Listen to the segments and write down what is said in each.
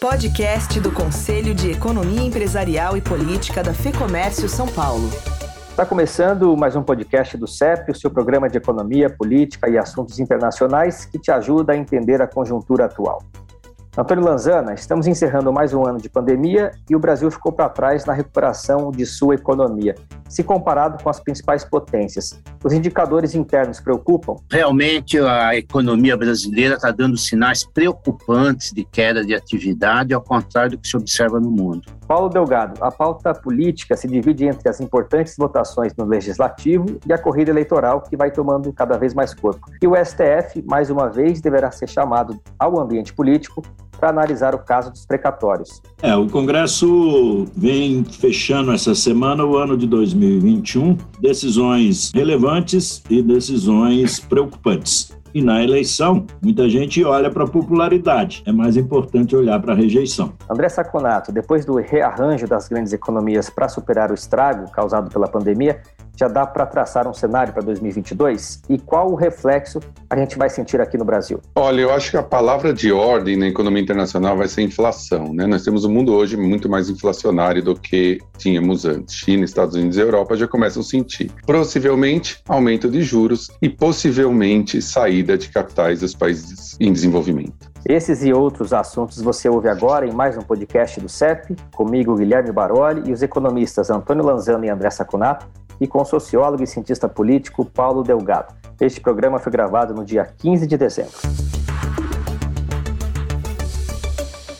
Podcast do Conselho de Economia Empresarial e Política da FEComércio São Paulo. Está começando mais um podcast do CEP, o seu programa de economia, política e assuntos internacionais que te ajuda a entender a conjuntura atual. Antônio Lanzana, estamos encerrando mais um ano de pandemia e o Brasil ficou para trás na recuperação de sua economia, se comparado com as principais potências. Os indicadores internos preocupam? Realmente, a economia brasileira está dando sinais preocupantes de queda de atividade, ao contrário do que se observa no mundo. Paulo Delgado, a pauta política se divide entre as importantes votações no legislativo e a corrida eleitoral, que vai tomando cada vez mais corpo. E o STF, mais uma vez, deverá ser chamado ao ambiente político para analisar o caso dos precatórios. É, o Congresso vem fechando essa semana o ano de 2021, decisões relevantes e decisões preocupantes. E na eleição, muita gente olha para a popularidade. É mais importante olhar para a rejeição. André Saconato, depois do rearranjo das grandes economias para superar o estrago causado pela pandemia, já dá para traçar um cenário para 2022? E qual o reflexo a gente vai sentir aqui no Brasil? Olha, eu acho que a palavra de ordem na economia internacional vai ser inflação. Né? Nós temos um mundo hoje muito mais inflacionário do que tínhamos antes. China, Estados Unidos e Europa já começam a sentir. Possivelmente aumento de juros e possivelmente saída de capitais dos países em desenvolvimento. Esses e outros assuntos você ouve agora em mais um podcast do CEP, comigo Guilherme Baroli e os economistas Antônio Lanzano e André Saconato, e com o sociólogo e cientista político Paulo Delgado. Este programa foi gravado no dia 15 de dezembro.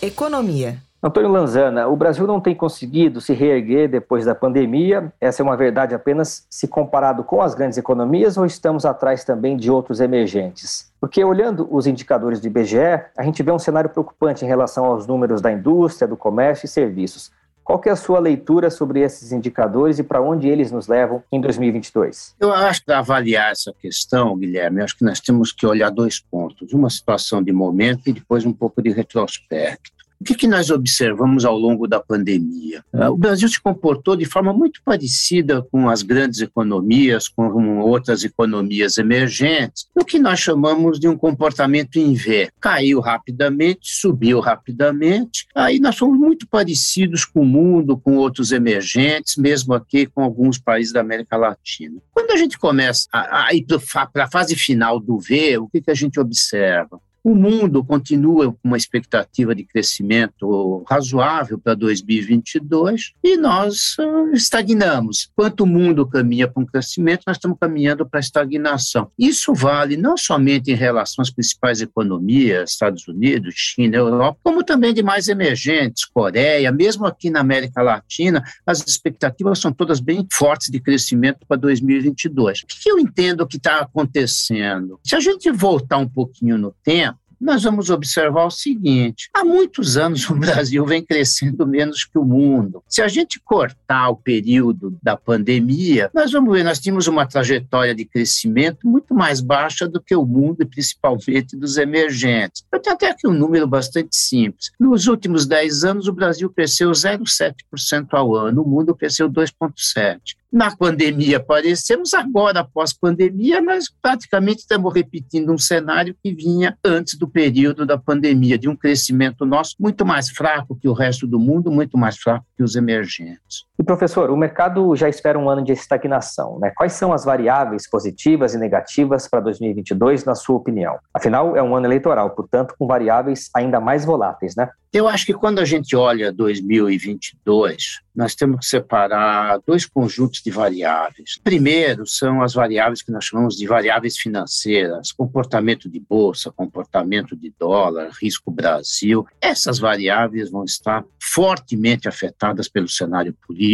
Economia. Antônio Lanzana, o Brasil não tem conseguido se reerguer depois da pandemia. Essa é uma verdade apenas se comparado com as grandes economias ou estamos atrás também de outros emergentes? Porque olhando os indicadores do IBGE, a gente vê um cenário preocupante em relação aos números da indústria, do comércio e serviços. Qual que é a sua leitura sobre esses indicadores e para onde eles nos levam em 2022? Eu acho que avaliar essa questão, Guilherme, acho que nós temos que olhar dois pontos: uma situação de momento e depois um pouco de retrospecto. O que, que nós observamos ao longo da pandemia? Ah, o Brasil se comportou de forma muito parecida com as grandes economias, com outras economias emergentes, o que nós chamamos de um comportamento em V. Caiu rapidamente, subiu rapidamente, aí nós somos muito parecidos com o mundo, com outros emergentes, mesmo aqui com alguns países da América Latina. Quando a gente começa a, a ir para a fase final do V, o que, que a gente observa? O mundo continua com uma expectativa de crescimento razoável para 2022 e nós uh, estagnamos. Enquanto o mundo caminha para um crescimento, nós estamos caminhando para a estagnação. Isso vale não somente em relação às principais economias, Estados Unidos, China, Europa, como também de mais emergentes, Coreia, mesmo aqui na América Latina, as expectativas são todas bem fortes de crescimento para 2022. O que eu entendo que está acontecendo? Se a gente voltar um pouquinho no tempo, nós vamos observar o seguinte: há muitos anos o Brasil vem crescendo menos que o mundo. Se a gente cortar o período da pandemia, nós vamos ver, nós tínhamos uma trajetória de crescimento muito mais baixa do que o mundo e principalmente dos emergentes. Eu tenho até aqui um número bastante simples. Nos últimos 10 anos, o Brasil cresceu 0,7% ao ano, o mundo cresceu 2,7%. Na pandemia aparecemos, agora, após pandemia, nós praticamente estamos repetindo um cenário que vinha antes do período da pandemia, de um crescimento nosso muito mais fraco que o resto do mundo, muito mais fraco que os emergentes. E professor, o mercado já espera um ano de estagnação. Né? Quais são as variáveis positivas e negativas para 2022, na sua opinião? Afinal, é um ano eleitoral, portanto, com variáveis ainda mais voláteis, né? Eu acho que quando a gente olha 2022, nós temos que separar dois conjuntos de variáveis. Primeiro, são as variáveis que nós chamamos de variáveis financeiras, comportamento de bolsa, comportamento de dólar, risco Brasil. Essas variáveis vão estar fortemente afetadas pelo cenário político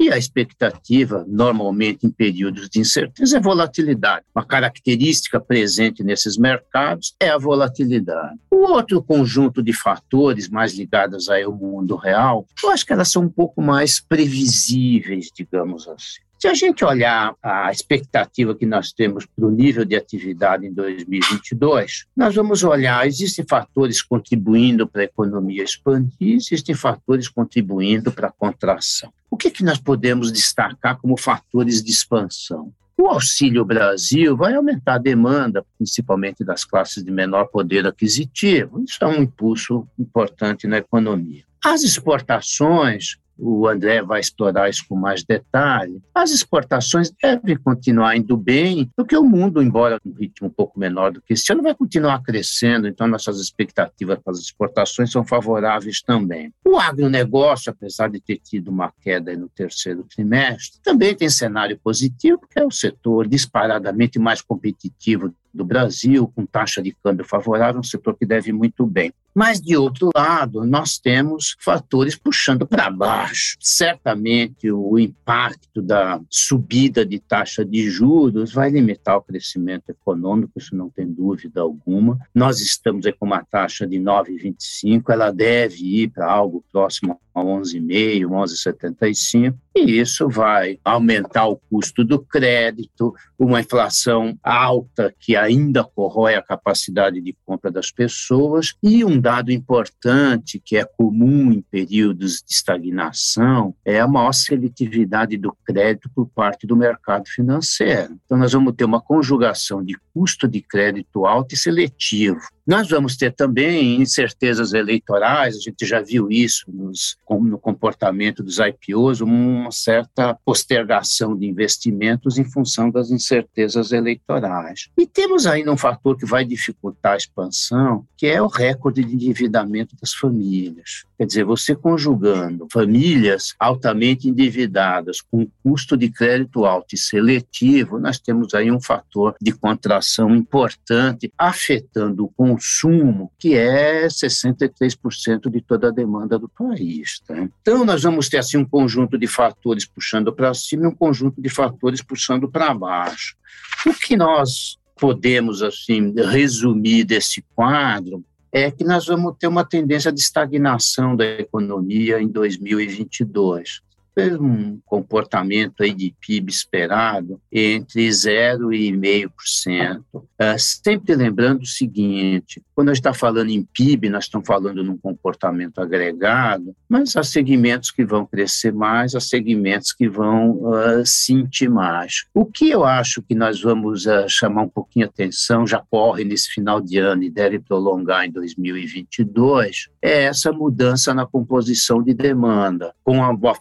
e a expectativa, normalmente em períodos de incerteza, é volatilidade. Uma característica presente nesses mercados é a volatilidade. O outro conjunto de fatores mais ligados ao mundo real, eu acho que elas são um pouco mais previsíveis, digamos assim. Se a gente olhar a expectativa que nós temos para o nível de atividade em 2022, nós vamos olhar, existem fatores contribuindo para a economia expandir, existem fatores contribuindo para a contração. O que, que nós podemos destacar como fatores de expansão? O Auxílio Brasil vai aumentar a demanda, principalmente das classes de menor poder aquisitivo. Isso é um impulso importante na economia. As exportações o André vai explorar isso com mais detalhe. As exportações devem continuar indo bem, porque o mundo, embora um ritmo um pouco menor do que esse ano, vai continuar crescendo, então nossas expectativas para as exportações são favoráveis também. O agronegócio, apesar de ter tido uma queda no terceiro trimestre, também tem cenário positivo, porque é o setor disparadamente mais competitivo do Brasil, com taxa de câmbio favorável, um setor que deve muito bem. Mas, de outro lado, nós temos fatores puxando para baixo. Certamente, o impacto da subida de taxa de juros vai limitar o crescimento econômico, isso não tem dúvida alguma. Nós estamos com uma taxa de 9,25, ela deve ir para algo próximo 11,5, 11,75, e isso vai aumentar o custo do crédito, uma inflação alta que ainda corrói a capacidade de compra das pessoas, e um dado importante que é comum em períodos de estagnação é a maior seletividade do crédito por parte do mercado financeiro. Então, nós vamos ter uma conjugação de custo de crédito alto e seletivo. Nós vamos ter também incertezas eleitorais, a gente já viu isso nos, no comportamento dos IPOs, uma certa postergação de investimentos em função das incertezas eleitorais. E temos ainda um fator que vai dificultar a expansão, que é o recorde de endividamento das famílias. Quer dizer, você conjugando famílias altamente endividadas com custo de crédito alto e seletivo, nós temos aí um fator de contração importante afetando o consumo, que é 63% de toda a demanda do país. Tá? Então, nós vamos ter assim um conjunto de fatores puxando para cima e um conjunto de fatores puxando para baixo. O que nós podemos assim resumir desse quadro é que nós vamos ter uma tendência de estagnação da economia em 2022 um comportamento aí de PIB esperado entre 0 e 0,5%. Uh, sempre lembrando o seguinte, quando a gente está falando em PIB, nós estamos falando num comportamento agregado, mas há segmentos que vão crescer mais, há segmentos que vão uh, sentir mais. O que eu acho que nós vamos uh, chamar um pouquinho a atenção, já corre nesse final de ano e deve prolongar em 2022, é essa mudança na composição de demanda, com a boa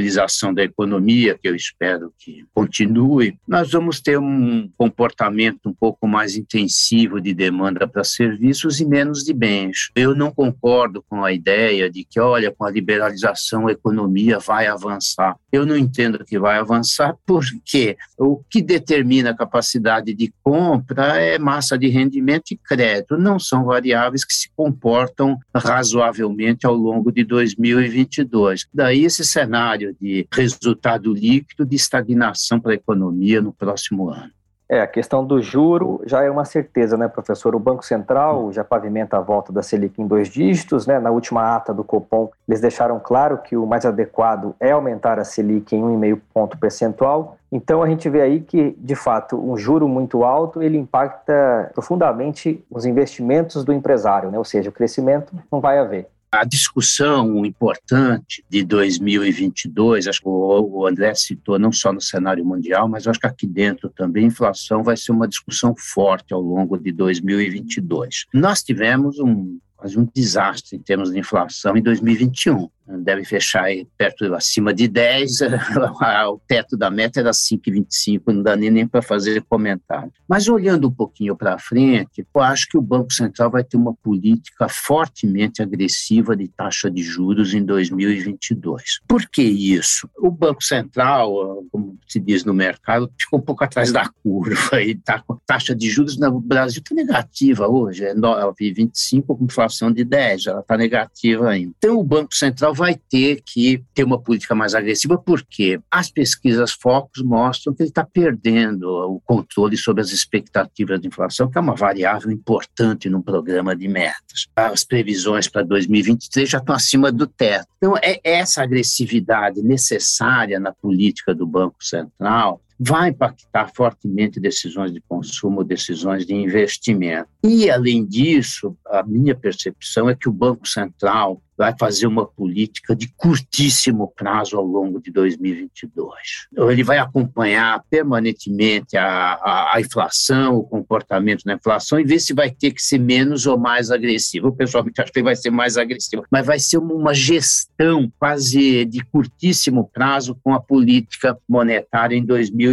flexibilização da economia, que eu espero que continue, nós vamos ter um comportamento um pouco mais intensivo de demanda para serviços e menos de bens. Eu não concordo com a ideia de que, olha, com a liberalização a economia vai avançar. Eu não entendo que vai avançar porque o que determina a capacidade de compra é massa de rendimento e crédito, não são variáveis que se comportam razoavelmente ao longo de 2022. Daí esse cenário de resultado líquido de estagnação para a economia no próximo ano. É, a questão do juro já é uma certeza, né, professor? O Banco Central já pavimenta a volta da Selic em dois dígitos, né? Na última ata do Copom, eles deixaram claro que o mais adequado é aumentar a Selic em 1,5 ponto percentual. Então a gente vê aí que, de fato, um juro muito alto, ele impacta profundamente os investimentos do empresário, né? Ou seja, o crescimento não vai haver. A discussão importante de 2022, acho que o André citou não só no cenário mundial, mas acho que aqui dentro também inflação vai ser uma discussão forte ao longo de 2022. Nós tivemos um quase um desastre em termos de inflação em 2021 deve fechar perto acima de 10, o teto da meta era 5,25, não dá nem, nem para fazer comentário. Mas olhando um pouquinho para frente, eu acho que o Banco Central vai ter uma política fortemente agressiva de taxa de juros em 2022. Por que isso? O Banco Central, como se diz no mercado, ficou um pouco atrás da curva e tá, a taxa de juros no Brasil está negativa hoje, é 9,25 com inflação de 10, ela está negativa ainda. Então o Banco Central vai ter que ter uma política mais agressiva, porque as pesquisas focos mostram que ele está perdendo o controle sobre as expectativas de inflação, que é uma variável importante no programa de metas. As previsões para 2023 já estão acima do teto. Então, é essa agressividade necessária na política do Banco Central vai impactar fortemente decisões de consumo, decisões de investimento. E, além disso, a minha percepção é que o Banco Central vai fazer uma política de curtíssimo prazo ao longo de 2022. Ele vai acompanhar permanentemente a, a, a, inflação, o comportamento da inflação e ver se vai ter que ser menos ou mais agressivo. Eu pessoalmente acho que ele vai ser mais agressivo, mas vai ser uma gestão quase de curtíssimo prazo com a política monetária em 2022.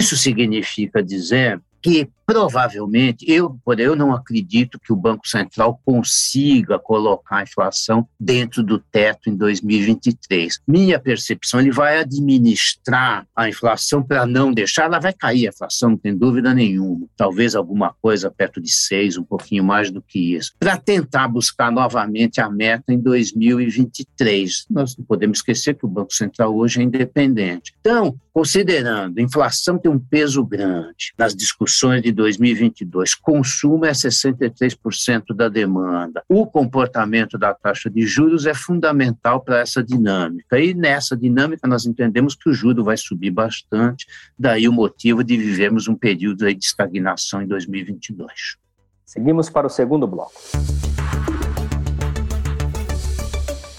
Isso significa dizer que provavelmente, eu, eu não acredito que o Banco Central consiga colocar a inflação dentro do teto em 2023. Minha percepção, ele vai administrar a inflação para não deixar, ela vai cair a inflação, não tem dúvida nenhuma. Talvez alguma coisa perto de 6, um pouquinho mais do que isso, para tentar buscar novamente a meta em 2023. Nós não podemos esquecer que o Banco Central hoje é independente. Então, considerando a inflação tem um peso grande nas discussões de 2022, consumo é 63% da demanda. O comportamento da taxa de juros é fundamental para essa dinâmica. E nessa dinâmica nós entendemos que o juro vai subir bastante, daí o motivo de vivermos um período de estagnação em 2022. Seguimos para o segundo bloco.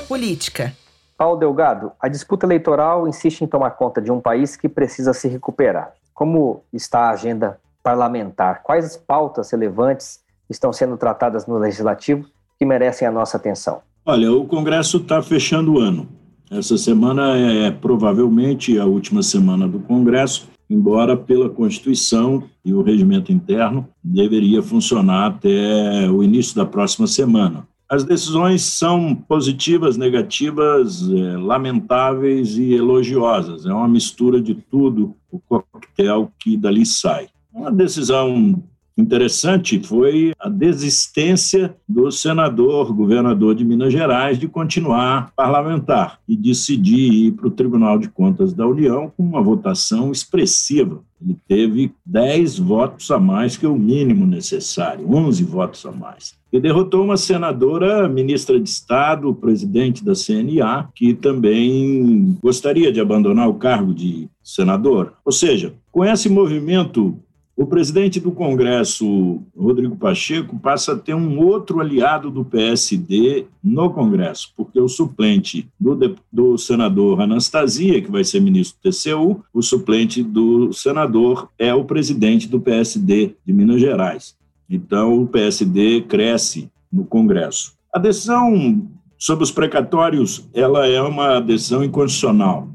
Política. Paulo Delgado, a disputa eleitoral insiste em tomar conta de um país que precisa se recuperar. Como está a agenda parlamentar? Quais pautas relevantes estão sendo tratadas no legislativo que merecem a nossa atenção? Olha, o Congresso está fechando o ano. Essa semana é provavelmente a última semana do Congresso, embora pela Constituição e o regimento interno deveria funcionar até o início da próxima semana. As decisões são positivas, negativas, é, lamentáveis e elogiosas. É uma mistura de tudo, o coquetel que dali sai. Uma decisão interessante foi a desistência do senador, governador de Minas Gerais, de continuar parlamentar e decidir ir para o Tribunal de Contas da União com uma votação expressiva. Ele teve 10 votos a mais que o mínimo necessário, 11 votos a mais. E derrotou uma senadora, ministra de Estado, presidente da CNA, que também gostaria de abandonar o cargo de senador. Ou seja, com esse movimento o presidente do Congresso, Rodrigo Pacheco, passa a ter um outro aliado do PSD no Congresso, porque o suplente do, do senador Anastasia, que vai ser ministro do TCU, o suplente do senador é o presidente do PSD de Minas Gerais. Então, o PSD cresce no Congresso. A decisão sobre os precatórios ela é uma decisão inconstitucional.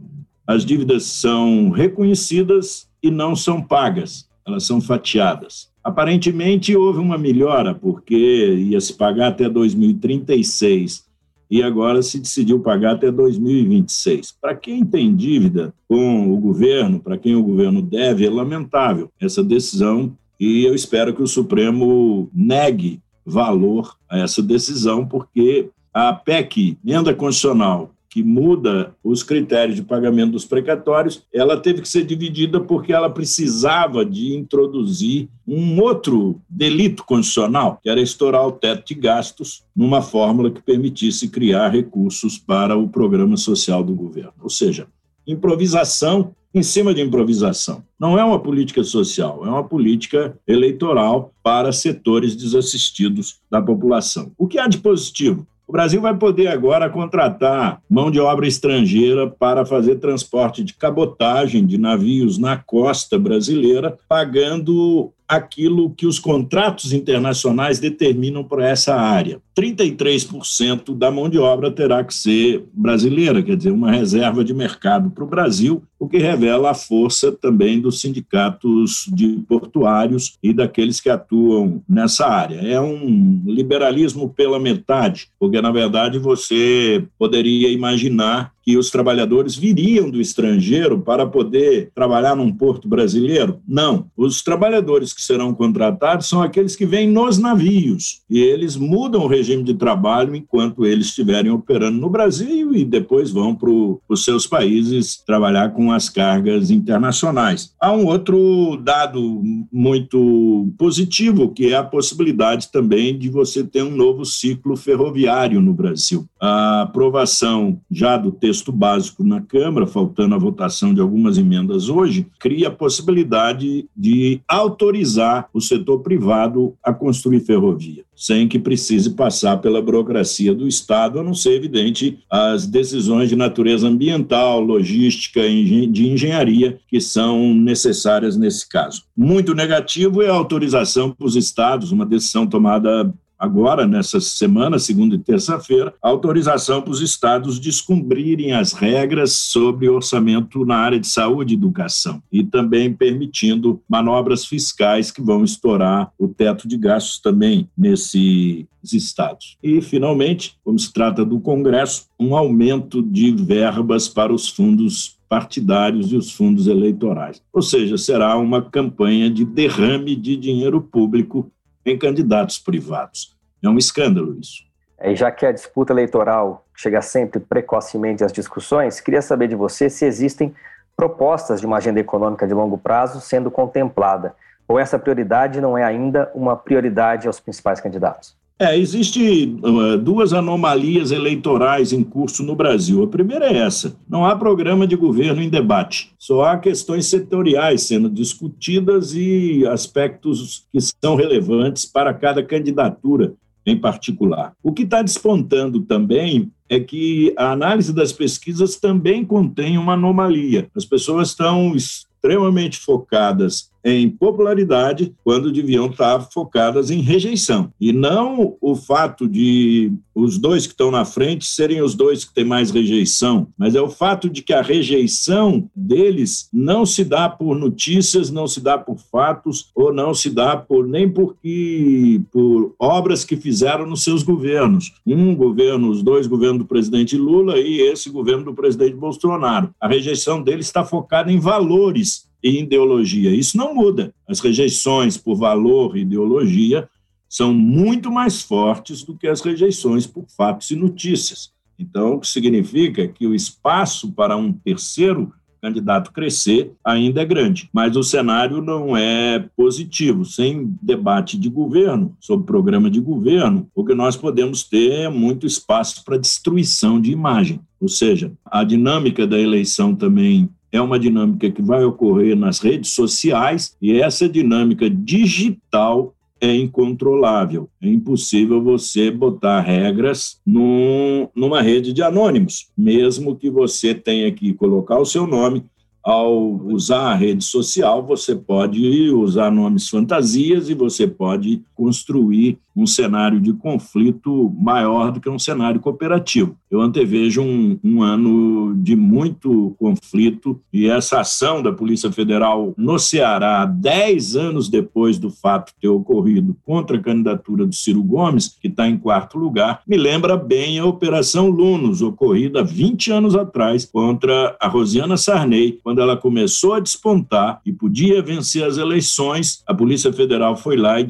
As dívidas são reconhecidas e não são pagas elas são fatiadas. Aparentemente houve uma melhora, porque ia se pagar até 2036 e agora se decidiu pagar até 2026. Para quem tem dívida com o governo, para quem o governo deve, é lamentável essa decisão e eu espero que o Supremo negue valor a essa decisão, porque a PEC, emenda constitucional, que muda os critérios de pagamento dos precatórios, ela teve que ser dividida porque ela precisava de introduzir um outro delito constitucional, que era estourar o teto de gastos numa fórmula que permitisse criar recursos para o programa social do governo. Ou seja, improvisação em cima de improvisação. Não é uma política social, é uma política eleitoral para setores desassistidos da população. O que há de positivo? O Brasil vai poder agora contratar mão de obra estrangeira para fazer transporte de cabotagem de navios na costa brasileira, pagando aquilo que os contratos internacionais determinam para essa área. 33% da mão de obra terá que ser brasileira, quer dizer, uma reserva de mercado para o Brasil, o que revela a força também dos sindicatos de portuários e daqueles que atuam nessa área. É um liberalismo pela metade, porque, na verdade, você poderia imaginar que os trabalhadores viriam do estrangeiro para poder trabalhar num porto brasileiro? Não. Os trabalhadores que serão contratados são aqueles que vêm nos navios e eles mudam o regime de trabalho enquanto eles estiverem operando no Brasil e depois vão para os seus países trabalhar com as cargas internacionais. Há um outro dado muito positivo que é a possibilidade também de você ter um novo ciclo ferroviário no Brasil. A aprovação já do texto básico na Câmara, faltando a votação de algumas emendas hoje, cria a possibilidade de autorizar o setor privado a construir ferrovia, sem que precise passar pela burocracia do Estado, a não ser, evidente, as decisões de natureza ambiental, logística e de engenharia que são necessárias nesse caso. Muito negativo é a autorização para os estados, uma decisão tomada agora, nessa semana, segunda e terça-feira, autorização para os estados descumprirem as regras sobre orçamento na área de saúde e educação, e também permitindo manobras fiscais que vão estourar o teto de gastos também nesses estados. E, finalmente, como se trata do Congresso, um aumento de verbas para os fundos partidários e os fundos eleitorais. Ou seja, será uma campanha de derrame de dinheiro público em candidatos privados. É um escândalo isso. E já que a disputa eleitoral chega sempre precocemente às discussões, queria saber de você se existem propostas de uma agenda econômica de longo prazo sendo contemplada, ou essa prioridade não é ainda uma prioridade aos principais candidatos? É, existe uh, duas anomalias eleitorais em curso no Brasil. A primeira é essa: não há programa de governo em debate. Só há questões setoriais sendo discutidas e aspectos que são relevantes para cada candidatura em particular. O que está despontando também é que a análise das pesquisas também contém uma anomalia. As pessoas estão extremamente focadas em popularidade quando deviam estar focadas em rejeição. E não o fato de os dois que estão na frente serem os dois que têm mais rejeição, mas é o fato de que a rejeição deles não se dá por notícias, não se dá por fatos, ou não se dá por nem porque por obras que fizeram nos seus governos. Um governo, os dois governos do presidente Lula e esse governo do presidente Bolsonaro. A rejeição deles está focada em valores e ideologia. Isso não muda. As rejeições por valor e ideologia são muito mais fortes do que as rejeições por fatos e notícias. Então, o que significa que o espaço para um terceiro candidato crescer ainda é grande. Mas o cenário não é positivo. Sem debate de governo, sobre programa de governo, o que nós podemos ter é muito espaço para destruição de imagem. Ou seja, a dinâmica da eleição também é uma dinâmica que vai ocorrer nas redes sociais e essa dinâmica digital é incontrolável. É impossível você botar regras num, numa rede de anônimos, mesmo que você tenha que colocar o seu nome. Ao usar a rede social, você pode usar nomes fantasias e você pode construir um cenário de conflito maior do que um cenário cooperativo. Eu antevejo um, um, ano de muito conflito e essa ação da Polícia Federal no Ceará, dez anos depois do fato ter ocorrido contra a candidatura do Ciro Gomes, que está em quarto lugar, me lembra bem a Operação Lunos, ocorrida 20 anos atrás contra a Rosiana Sarney, quando ela começou a despontar e podia vencer as eleições, a Polícia Federal foi lá e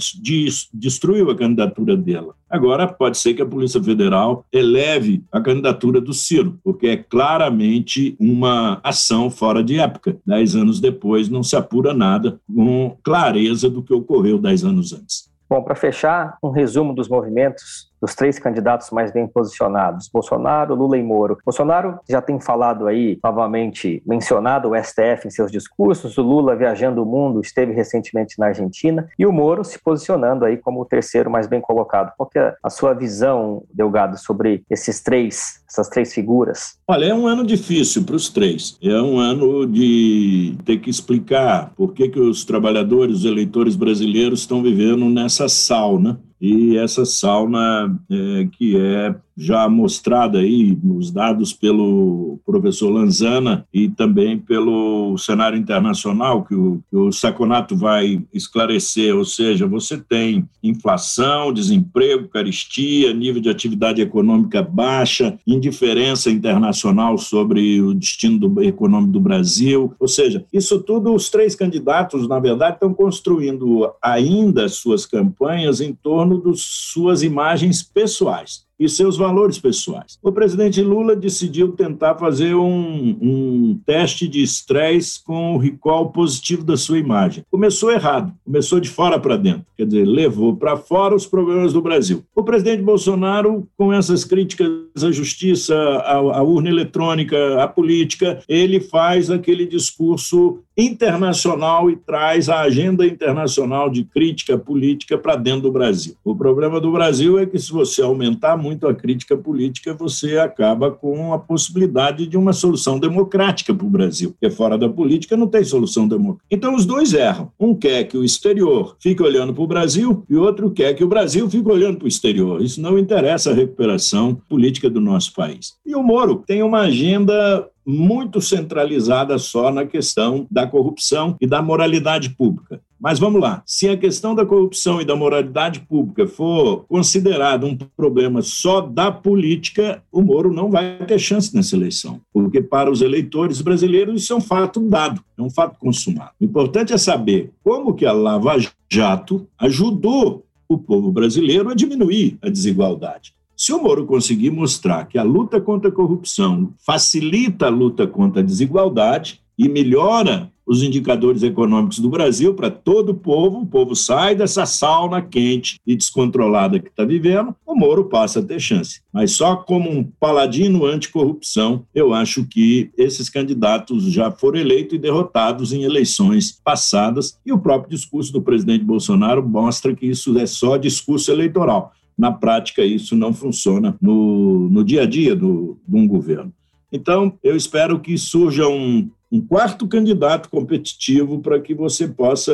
destruiu a candidatura dela. Agora, pode ser que a Polícia Federal eleve a candidatura do Ciro, porque é claramente uma ação fora de época. Dez anos depois, não se apura nada com clareza do que ocorreu dez anos antes. Bom, para fechar, um resumo dos movimentos dos três candidatos mais bem posicionados, Bolsonaro, Lula e Moro. Bolsonaro já tem falado aí, novamente, mencionado o STF em seus discursos, o Lula viajando o mundo, esteve recentemente na Argentina, e o Moro se posicionando aí como o terceiro mais bem colocado. Qual é a sua visão, Delgado, sobre esses três, essas três figuras? Olha, é um ano difícil para os três. É um ano de ter que explicar por que, que os trabalhadores, os eleitores brasileiros estão vivendo nessa sauna e essa sauna é, que é já mostrada aí nos dados pelo professor Lanzana e também pelo cenário internacional que o, que o Saconato vai esclarecer, ou seja, você tem inflação, desemprego, caristia, nível de atividade econômica baixa, indiferença internacional sobre o destino do, econômico do Brasil, ou seja, isso tudo os três candidatos, na verdade, estão construindo ainda suas campanhas em torno das suas imagens pessoais e seus valores pessoais. O presidente Lula decidiu tentar fazer um, um teste de estresse com o recall positivo da sua imagem. Começou errado, começou de fora para dentro, quer dizer, levou para fora os problemas do Brasil. O presidente Bolsonaro, com essas críticas à justiça, à, à urna eletrônica, à política, ele faz aquele discurso internacional e traz a agenda internacional de crítica política para dentro do Brasil. O problema do Brasil é que, se você aumentar muito a crítica política, você acaba com a possibilidade de uma solução democrática para o Brasil, porque fora da política não tem solução democrática. Então, os dois erram. Um quer que o exterior fique olhando para o Brasil e outro quer que o Brasil fique olhando para o exterior. Isso não interessa a recuperação política do nosso país. E o Moro tem uma agenda muito centralizada só na questão da corrupção e da moralidade pública. Mas vamos lá, se a questão da corrupção e da moralidade pública for considerada um problema só da política, o Moro não vai ter chance nessa eleição, porque para os eleitores brasileiros isso é um fato dado, é um fato consumado. O importante é saber como que a Lava Jato ajudou o povo brasileiro a diminuir a desigualdade. Se o Moro conseguir mostrar que a luta contra a corrupção facilita a luta contra a desigualdade e melhora os indicadores econômicos do Brasil para todo o povo, o povo sai dessa sauna quente e descontrolada que está vivendo, o Moro passa a ter chance. Mas só como um paladino anticorrupção, eu acho que esses candidatos já foram eleitos e derrotados em eleições passadas, e o próprio discurso do presidente Bolsonaro mostra que isso é só discurso eleitoral na prática isso não funciona no, no dia a dia do, de um governo. Então, eu espero que surja um, um quarto candidato competitivo para que você possa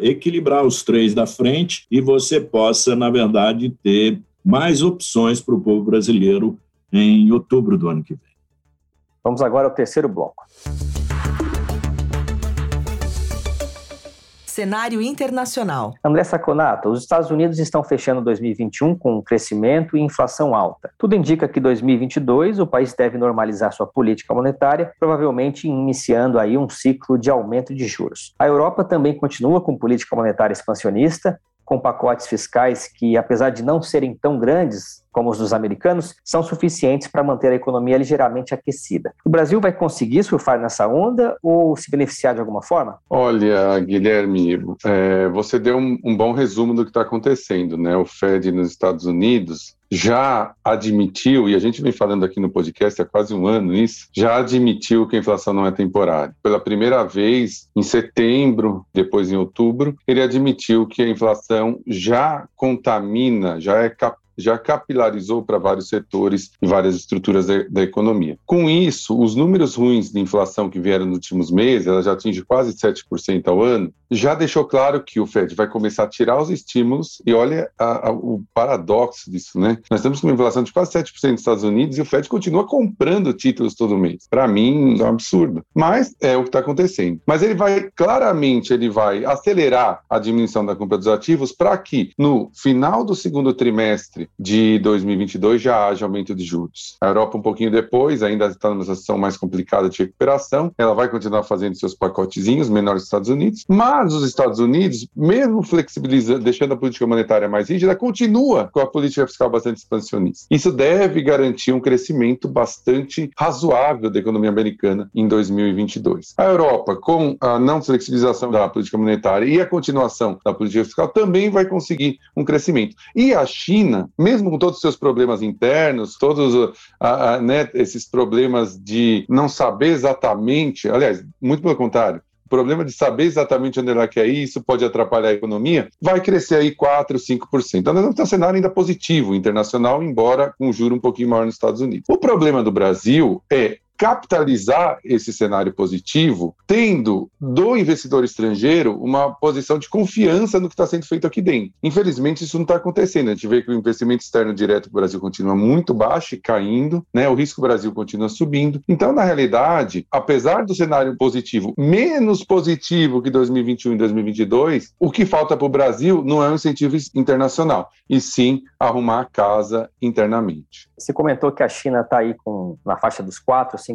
equilibrar os três da frente e você possa, na verdade, ter mais opções para o povo brasileiro em outubro do ano que vem. Vamos agora ao terceiro bloco. Cenário internacional. André Saconato, os Estados Unidos estão fechando 2021 com crescimento e inflação alta. Tudo indica que 2022 o país deve normalizar sua política monetária, provavelmente iniciando aí um ciclo de aumento de juros. A Europa também continua com política monetária expansionista, com pacotes fiscais que, apesar de não serem tão grandes, como os dos americanos, são suficientes para manter a economia ligeiramente aquecida. O Brasil vai conseguir surfar nessa onda ou se beneficiar de alguma forma? Olha, Guilherme, é, você deu um, um bom resumo do que está acontecendo. Né? O Fed nos Estados Unidos já admitiu, e a gente vem falando aqui no podcast há quase um ano isso, já admitiu que a inflação não é temporária. Pela primeira vez, em setembro, depois em outubro, ele admitiu que a inflação já contamina, já é capaz já capilarizou para vários setores e várias estruturas da, da, economia. Com isso, os números ruins de inflação que vieram nos últimos meses, ela já atinge quase 7% ao ano, já deixou claro que o Fed vai começar a tirar os estímulos e olha a, a, o paradoxo disso, né? Nós estamos com uma inflação de quase 7% nos Estados Unidos e o Fed continua comprando títulos todo mês. Para mim, é um absurdo. Mas é o que está acontecendo. Mas ele vai, claramente, ele vai acelerar a diminuição da compra dos ativos para que no final do segundo trimestre de 2022 já haja aumento de juros. A Europa, um pouquinho depois, ainda está numa situação mais complicada de recuperação, ela vai continuar fazendo seus pacotezinhos, menores dos Estados Unidos, mas os Estados Unidos, mesmo flexibilizando, deixando a política monetária mais rígida, continua com a política fiscal bastante expansionista. Isso deve garantir um crescimento bastante razoável da economia americana em 2022. A Europa, com a não flexibilização da política monetária e a continuação da política fiscal, também vai conseguir um crescimento. E a China, mesmo com todos os seus problemas internos, todos uh, uh, né, esses problemas de não saber exatamente, aliás, muito pelo contrário, o problema de saber exatamente onde ela quer ir, isso pode atrapalhar a economia, vai crescer aí 4%, 5%. Então, nós vamos ter um cenário ainda positivo internacional, embora com juro um pouquinho maior nos Estados Unidos. O problema do Brasil é capitalizar esse cenário positivo, tendo do investidor estrangeiro uma posição de confiança no que está sendo feito aqui dentro. Infelizmente, isso não está acontecendo. A gente vê que o investimento externo direto do Brasil continua muito baixo e caindo, né? o risco Brasil continua subindo. Então, na realidade, apesar do cenário positivo menos positivo que 2021 e 2022, o que falta para o Brasil não é um incentivo internacional, e sim arrumar a casa internamente. Você comentou que a China está aí com na faixa dos 4, 5%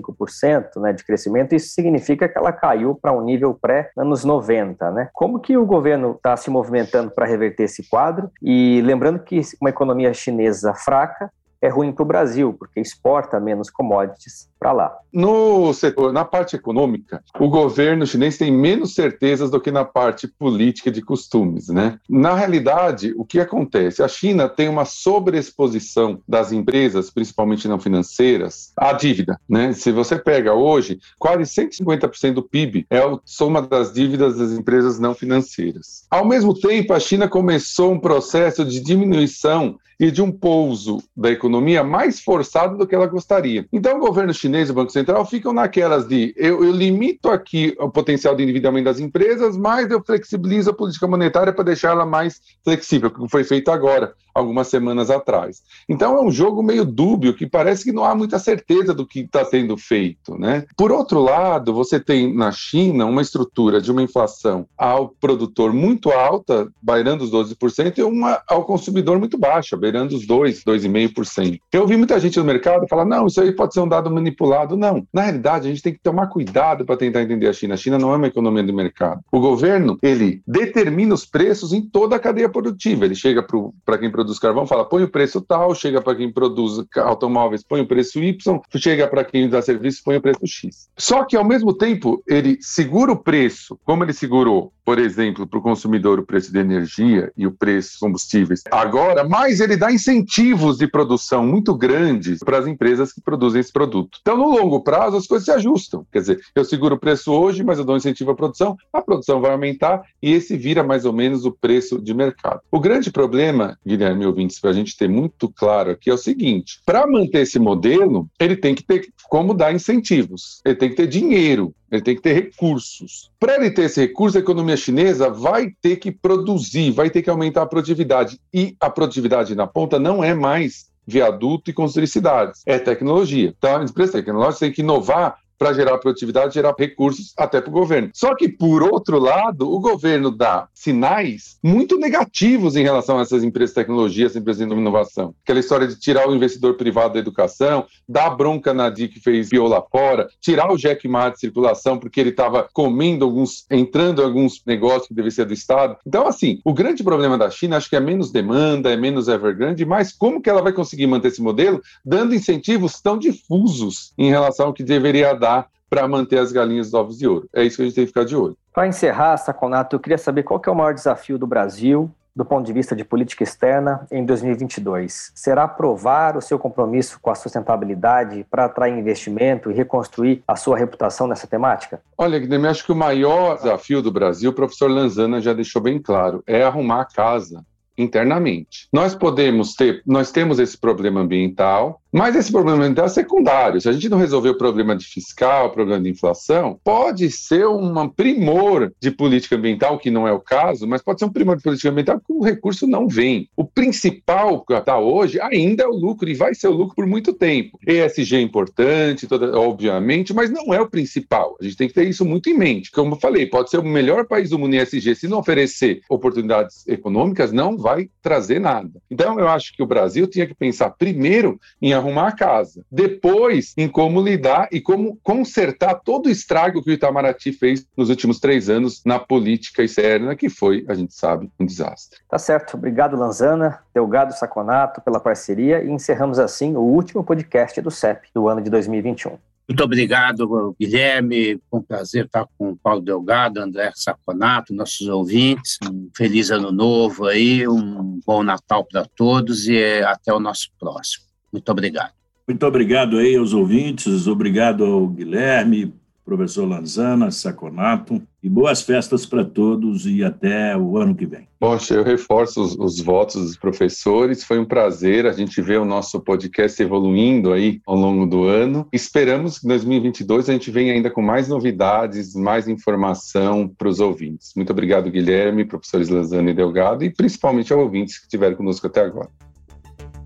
né, de crescimento, isso significa que ela caiu para um nível pré-anos 90. Né? Como que o governo está se movimentando para reverter esse quadro? E lembrando que uma economia chinesa fraca é ruim para o Brasil, porque exporta menos commodities para lá. No setor, na parte econômica, o governo chinês tem menos certezas do que na parte política de costumes, né? Na realidade, o que acontece? A China tem uma sobreexposição das empresas, principalmente não financeiras, à dívida, né? Se você pega hoje, quase 150% do PIB é a soma das dívidas das empresas não financeiras. Ao mesmo tempo, a China começou um processo de diminuição e de um pouso da economia mais forçado do que ela gostaria. Então, o governo chinês e o Banco Central ficam naquelas de eu, eu limito aqui o potencial de endividamento das empresas, mas eu flexibilizo a política monetária para deixá-la mais flexível, que foi feito agora, algumas semanas atrás. Então, é um jogo meio dúbio, que parece que não há muita certeza do que está sendo feito. Né? Por outro lado, você tem na China uma estrutura de uma inflação ao produtor muito alta, bairando os 12%, e uma ao consumidor muito baixa, beirando os 2, 2,5%. Eu ouvi muita gente no mercado falar: não, isso aí pode ser um dado manipulado. Não. Na realidade, a gente tem que tomar cuidado para tentar entender a China. A China não é uma economia de mercado. O governo, ele determina os preços em toda a cadeia produtiva. Ele chega para quem produz carvão, fala: põe o preço tal, chega para quem produz automóveis, põe o preço Y, chega para quem dá serviços, põe o preço X. Só que, ao mesmo tempo, ele segura o preço, como ele segurou, por exemplo, para o consumidor o preço de energia e o preço de combustíveis agora, mas ele dá incentivos de produção muito grandes para as empresas que produzem esse produto. Então, no longo prazo, as coisas se ajustam. Quer dizer, eu seguro o preço hoje, mas eu dou incentivo à produção, a produção vai aumentar e esse vira mais ou menos o preço de mercado. O grande problema, Guilherme ouvintes, para a gente ter muito claro aqui é o seguinte: para manter esse modelo, ele tem que ter como dar incentivos, ele tem que ter dinheiro. Ele tem que ter recursos. Para ele ter esse recurso, a economia chinesa vai ter que produzir, vai ter que aumentar a produtividade. E a produtividade na ponta não é mais viaduto e construir cidades, é tecnologia. Então, as empresas tecnológicas têm que inovar para gerar produtividade, gerar recursos até para o governo. Só que, por outro lado, o governo dá sinais muito negativos em relação a essas empresas de tecnologia, essas empresas de inovação. Aquela história de tirar o investidor privado da educação, dar bronca na DI que fez bio lá fora, tirar o Jack Ma de circulação porque ele estava comendo alguns, entrando em alguns negócios que deveriam ser do Estado. Então, assim, o grande problema da China acho que é menos demanda, é menos Evergrande, mas como que ela vai conseguir manter esse modelo dando incentivos tão difusos em relação ao que deveria dar para manter as galinhas dos ovos de ouro. É isso que a gente tem que ficar de olho. Para encerrar, Saconato, eu queria saber qual que é o maior desafio do Brasil do ponto de vista de política externa em 2022? Será aprovar o seu compromisso com a sustentabilidade para atrair investimento e reconstruir a sua reputação nessa temática? Olha, Guilherme, acho que o maior desafio do Brasil, o professor Lanzana já deixou bem claro, é arrumar a casa internamente. Nós podemos ter, nós temos esse problema ambiental, mas esse problema ambiental é secundário. Se a gente não resolver o problema de fiscal, o problema de inflação, pode ser um primor de política ambiental, que não é o caso, mas pode ser um primor de política ambiental porque o recurso não vem. O principal que está hoje ainda é o lucro e vai ser o lucro por muito tempo. ESG é importante, toda, obviamente, mas não é o principal. A gente tem que ter isso muito em mente. Como eu falei, pode ser o melhor país do mundo em ESG, se não oferecer oportunidades econômicas, não vai trazer nada. Então, eu acho que o Brasil tinha que pensar primeiro em arrumar a casa. Depois, em como lidar e como consertar todo o estrago que o Itamaraty fez nos últimos três anos na política externa, que foi, a gente sabe, um desastre. Tá certo. Obrigado, Lanzana, Delgado Saconato, pela parceria e encerramos assim o último podcast do CEP do ano de 2021. Muito obrigado, Guilherme. Foi um prazer estar com o Paulo Delgado, André Saconato, nossos ouvintes. Um feliz ano novo aí, um bom Natal para todos e até o nosso próximo. Muito obrigado. Muito obrigado aí aos ouvintes, obrigado ao Guilherme, professor Lanzana, Saconato, e boas festas para todos e até o ano que vem. Poxa, eu reforço os, os, votos dos professores, foi um prazer a gente ver o nosso podcast evoluindo aí ao longo do ano. Esperamos que em 2022 a gente venha ainda com mais novidades, mais informação para os ouvintes. Muito obrigado, Guilherme, professores Lanzana e Delgado, e principalmente aos ouvintes que estiveram conosco até agora.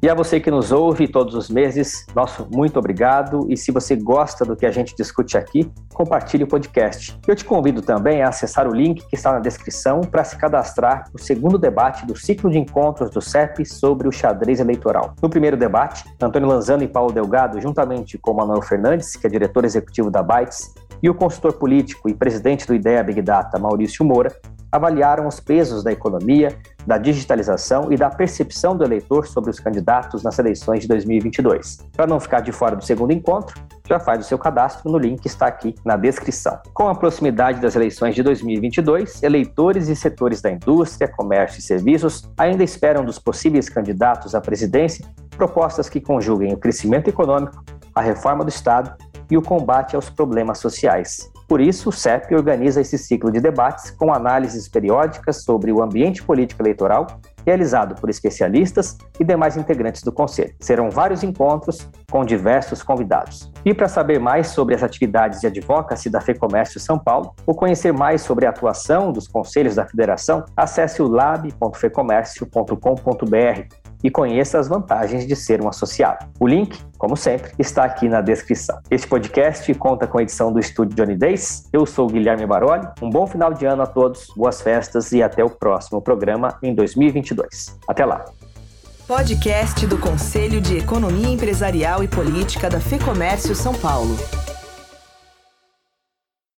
E a você que nos ouve todos os meses, nosso muito obrigado. E se você gosta do que a gente discute aqui, compartilhe o podcast. Eu te convido também a acessar o link que está na descrição para se cadastrar no segundo debate do ciclo de encontros do CEP sobre o xadrez eleitoral. No primeiro debate, Antônio Lanzano e Paulo Delgado, juntamente com Manuel Fernandes, que é diretor executivo da Bytes, e o consultor político e presidente do IDEA Big Data, Maurício Moura, avaliaram os pesos da economia, da digitalização e da percepção do eleitor sobre os candidatos nas eleições de 2022. Para não ficar de fora do segundo encontro, já faz o seu cadastro no link que está aqui na descrição. Com a proximidade das eleições de 2022, eleitores e setores da indústria, comércio e serviços ainda esperam dos possíveis candidatos à presidência propostas que conjuguem o crescimento econômico, a reforma do Estado e o combate aos problemas sociais. Por isso, o CEP organiza esse ciclo de debates com análises periódicas sobre o ambiente político eleitoral, realizado por especialistas e demais integrantes do Conselho. Serão vários encontros com diversos convidados. E para saber mais sobre as atividades de advocacy da FEComércio São Paulo, ou conhecer mais sobre a atuação dos conselhos da federação, acesse o lab.fecomércio.com.br e conheça as vantagens de ser um associado. O link, como sempre, está aqui na descrição. Este podcast conta com a edição do estúdio Johnny Days. Eu sou Guilherme Baroli. Um bom final de ano a todos, boas festas e até o próximo programa em 2022. Até lá. Podcast do Conselho de Economia Empresarial e Política da FEComércio São Paulo.